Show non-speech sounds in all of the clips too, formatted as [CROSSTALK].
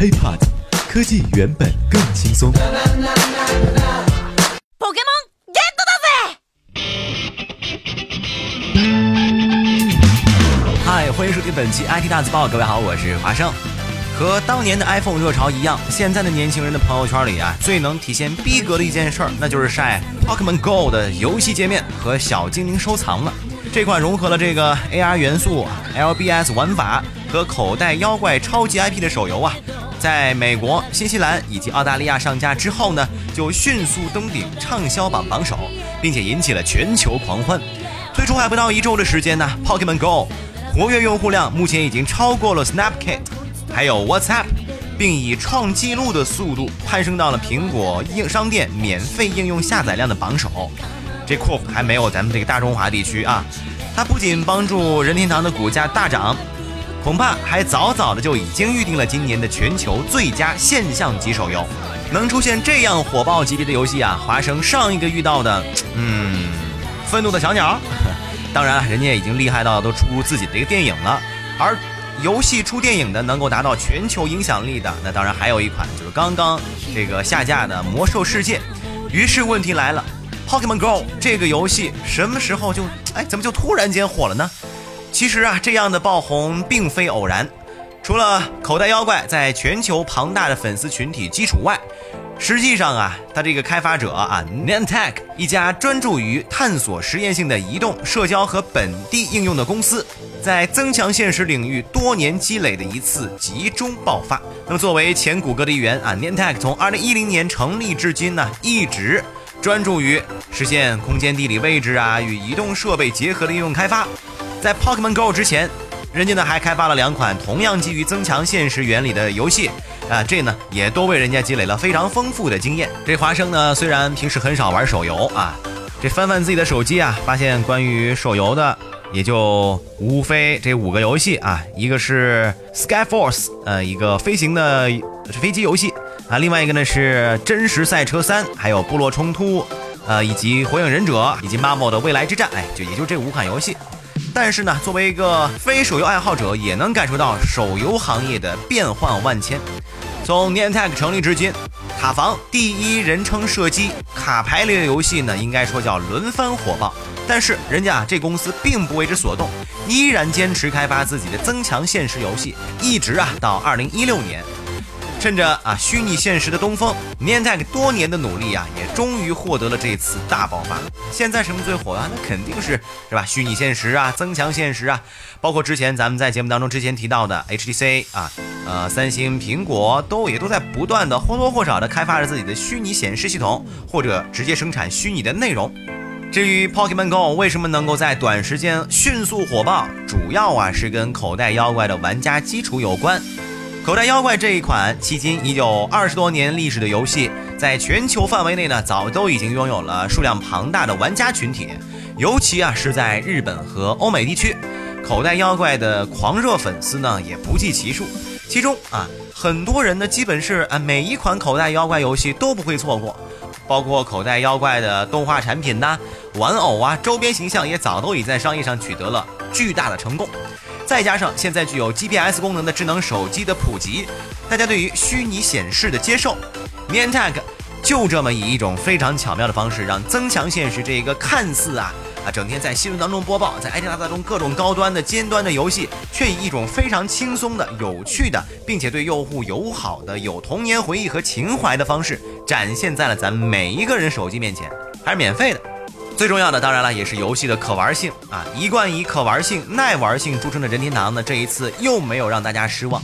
HiPod，科技原本更轻松。嗨，欢迎收听本期 IT 大字报，各位好，我是华生。和当年的 iPhone 热潮一样，现在的年轻人的朋友圈里啊，最能体现逼格的一件事儿，那就是晒 Pokemon Go 的游戏界面和小精灵收藏了。这款融合了这个 AR 元素、LBS 玩法和口袋妖怪超级 IP 的手游啊，在美国、新西兰以及澳大利亚上架之后呢，就迅速登顶畅销榜榜首，并且引起了全球狂欢。推出还不到一周的时间呢，Pokemon Go 活跃用户量目前已经超过了 Snapchat，还有 WhatsApp，并以创纪录的速度攀升到了苹果应商店免费应用下载量的榜首。这库还没有咱们这个大中华地区啊！它不仅帮助任天堂的股价大涨，恐怕还早早的就已经预定了今年的全球最佳现象级手游。能出现这样火爆级别的游戏啊，华生上一个遇到的，嗯，愤怒的小鸟。当然，人家已经厉害到都出自己的一个电影了。而游戏出电影的，能够达到全球影响力的，那当然还有一款就是刚刚这个下架的《魔兽世界》。于是问题来了。Pokemon Go 这个游戏什么时候就哎怎么就突然间火了呢？其实啊，这样的爆红并非偶然。除了口袋妖怪在全球庞大的粉丝群体基础外，实际上啊，它这个开发者啊 n a n t e c 一家专注于探索实验性的移动社交和本地应用的公司，在增强现实领域多年积累的一次集中爆发。那么，作为前谷歌的一员啊 n a n t e c 从2010年成立至今呢，一直。专注于实现空间地理位置啊与移动设备结合的应用开发，在 Pokemon Go 之前，人家呢还开发了两款同样基于增强现实原理的游戏，啊，这呢也都为人家积累了非常丰富的经验。这华生呢虽然平时很少玩手游啊，这翻翻自己的手机啊，发现关于手游的也就无非这五个游戏啊，一个是 Sky Force，呃，一个飞行的飞机游戏。啊，另外一个呢是真实赛车三，还有部落冲突，呃，以及火影忍者，以及 Marvel 的未来之战，哎，就也就这五款游戏。但是呢，作为一个非手游爱好者，也能感受到手游行业的变幻万千。从 Niantic 成立至今，塔防第一人称射击卡牌类的游戏呢，应该说叫轮番火爆。但是人家啊，这公司并不为之所动，依然坚持开发自己的增强现实游戏，一直啊到二零一六年。趁着啊虚拟现实的东风，Niantic 多年的努力啊，也终于获得了这次大爆发。现在什么最火啊？那肯定是是吧？虚拟现实啊，增强现实啊，包括之前咱们在节目当中之前提到的 HTC 啊，呃，三星、苹果都也都在不断的或多或少的开发着自己的虚拟显示系统，或者直接生产虚拟的内容。至于 Pokemon Go 为什么能够在短时间迅速火爆，主要啊是跟口袋妖怪的玩家基础有关。口袋妖怪这一款迄今已有二十多年历史的游戏，在全球范围内呢，早都已经拥有了数量庞大的玩家群体。尤其啊，是在日本和欧美地区，口袋妖怪的狂热粉丝呢也不计其数。其中啊，很多人呢基本是啊每一款口袋妖怪游戏都不会错过，包括口袋妖怪的动画产品呐、玩偶啊、周边形象也早都已在商业上取得了巨大的成功。再加上现在具有 GPS 功能的智能手机的普及，大家对于虚拟显示的接受，miNTAG 就这么以一种非常巧妙的方式，让增强现实这一个看似啊啊整天在新闻当中播报，在 IT 大大中各种高端的尖端的游戏，却以一种非常轻松的、有趣的，并且对用户友好的、有童年回忆和情怀的方式，展现在了咱们每一个人手机面前，还是免费的。最重要的，当然了，也是游戏的可玩性啊！一贯以可玩性、耐玩性著称的任天堂呢，这一次又没有让大家失望。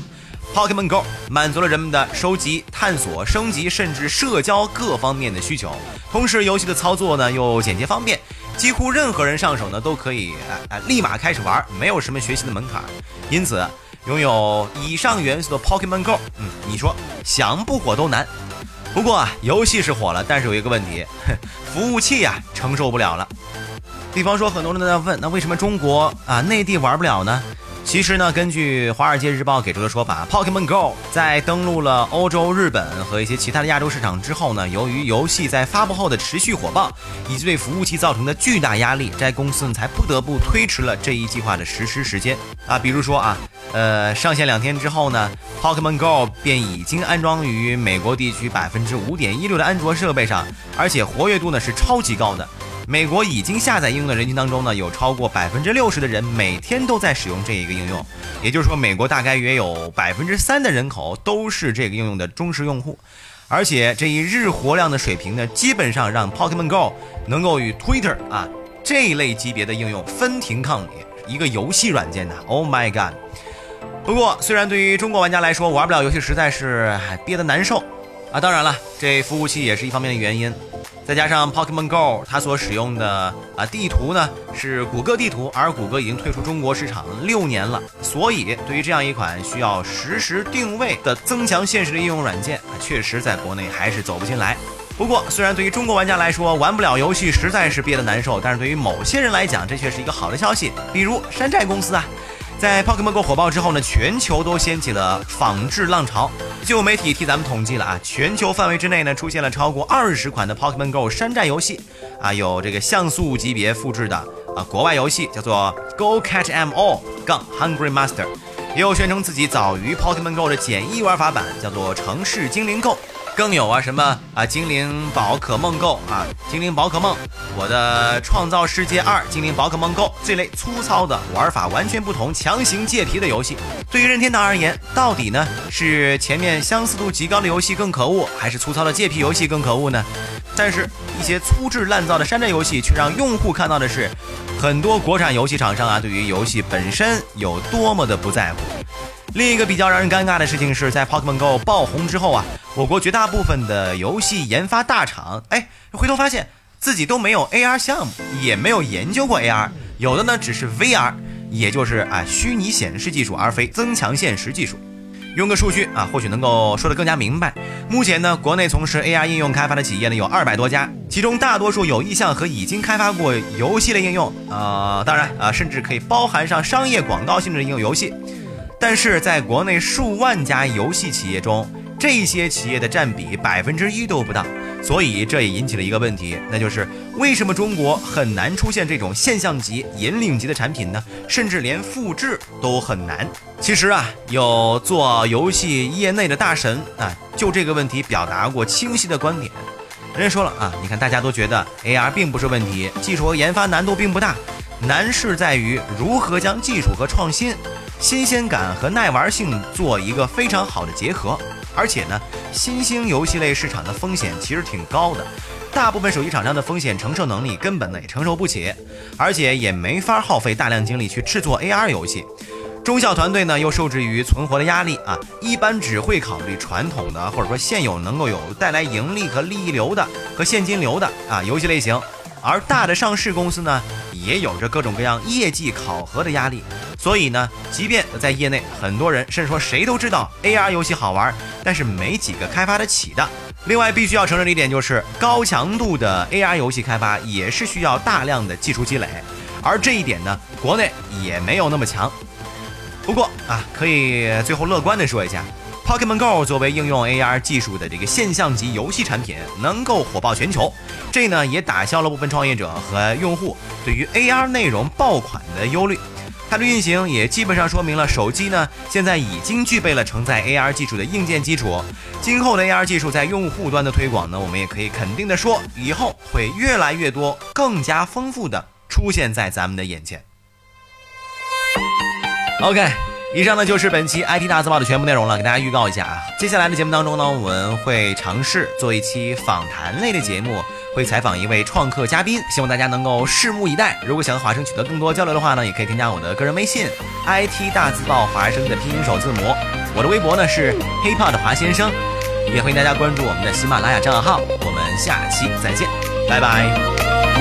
Pokemon Go 满足了人们的收集、探索、升级，甚至社交各方面的需求。同时，游戏的操作呢又简洁方便，几乎任何人上手呢都可以啊立马开始玩，没有什么学习的门槛。因此，拥有以上元素的 Pokemon Go，嗯，你说想不火都难。不过啊，游戏是火了，但是有一个问题，[LAUGHS] 服务器呀承受不了了。比方说，很多人都在问，那为什么中国啊内地玩不了呢？其实呢，根据《华尔街日报》给出的说法，Pokemon Go 在登陆了欧洲、日本和一些其他的亚洲市场之后呢，由于游戏在发布后的持续火爆，以及对服务器造成的巨大压力，该公司呢才不得不推迟了这一计划的实施时间啊。比如说啊，呃，上线两天之后呢，Pokemon Go 便已经安装于美国地区百分之五点一六的安卓设备上，而且活跃度呢是超级高的。美国已经下载应用的人群当中呢，有超过百分之六十的人每天都在使用这一个应用，也就是说，美国大概约有百分之三的人口都是这个应用的忠实用户，而且这一日活量的水平呢，基本上让 Pokemon Go 能够与 Twitter 啊这一类级别的应用分庭抗礼，一个游戏软件呐，Oh my god！不过，虽然对于中国玩家来说，玩不了游戏实在是憋得难受啊，当然了，这服务器也是一方面的原因。再加上 Pokemon Go，它所使用的啊地图呢是谷歌地图，而谷歌已经退出中国市场六年了，所以对于这样一款需要实时定位的增强现实的应用软件，确实在国内还是走不进来。不过，虽然对于中国玩家来说玩不了游戏实在是憋得难受，但是对于某些人来讲，这却是一个好的消息。比如山寨公司啊。在 Pokemon Go 火爆之后呢，全球都掀起了仿制浪潮。就有媒体替咱们统计了啊，全球范围之内呢，出现了超过二十款的 Pokemon Go 山寨游戏啊，有这个像素级别复制的啊，国外游戏叫做 Go Catch Em All 杠 Hungry Master，也有宣称自己早于 Pokemon Go 的简易玩法版，叫做城市精灵 Go。更有啊，什么啊，精灵宝可梦购啊，精灵宝可梦，我的创造世界二，精灵宝可梦购这类粗糙的玩法完全不同、强行借皮的游戏，对于任天堂而言，到底呢是前面相似度极高的游戏更可恶，还是粗糙的借皮游戏更可恶呢？但是，一些粗制滥造的山寨游戏却让用户看到的是，很多国产游戏厂商啊，对于游戏本身有多么的不在乎。另一个比较让人尴尬的事情是在 Pokemon Go 爆红之后啊，我国绝大部分的游戏研发大厂，哎，回头发现自己都没有 AR 项目，也没有研究过 AR，有的呢只是 VR，也就是啊虚拟显示技术，而非增强现实技术。用个数据啊，或许能够说得更加明白。目前呢，国内从事 AR 应用开发的企业呢有二百多家，其中大多数有意向和已经开发过游戏类应用，呃，当然啊，甚至可以包含上商业广告性质的应用游戏。但是在国内数万家游戏企业中，这些企业的占比百分之一都不到，所以这也引起了一个问题，那就是为什么中国很难出现这种现象级、引领级的产品呢？甚至连复制都很难。其实啊，有做游戏业内的大神啊，就这个问题表达过清晰的观点。人家说了啊，你看大家都觉得 AR 并不是问题，技术和研发难度并不大，难是在于如何将技术和创新。新鲜感和耐玩性做一个非常好的结合，而且呢，新兴游戏类市场的风险其实挺高的，大部分手机厂商的风险承受能力根本呢也承受不起，而且也没法耗费大量精力去制作 [LAUGHS] AR 游戏，中小团队呢又受制于存活的压力啊，一般只会考虑传统的或者说现有能够有带来盈利和利益流的和现金流的啊游戏类型，而大的上市公司呢也有着各种各样业绩考核的压力。所以呢，即便在业内很多人甚至说谁都知道 AR 游戏好玩，但是没几个开发得起的。另外，必须要承认的一点就是，高强度的 AR 游戏开发也是需要大量的技术积累，而这一点呢，国内也没有那么强。不过啊，可以最后乐观的说一下，Pokemon Go 作为应用 AR 技术的这个现象级游戏产品，能够火爆全球，这呢也打消了部分创业者和用户对于 AR 内容爆款的忧虑。它的运行也基本上说明了手机呢现在已经具备了承载 AR 技术的硬件基础。今后的 AR 技术在用户端的推广呢，我们也可以肯定的说，以后会越来越多、更加丰富的出现在咱们的眼前。OK。以上呢就是本期 IT 大字报的全部内容了，给大家预告一下啊，接下来的节目当中呢，我们会尝试做一期访谈类的节目，会采访一位创客嘉宾，希望大家能够拭目以待。如果想和华生取得更多交流的话呢，也可以添加我的个人微信 IT 大字报华生的拼音首字母，我的微博呢是 hiphop 的华先生，也欢迎大家关注我们的喜马拉雅账号。我们下期再见，拜拜。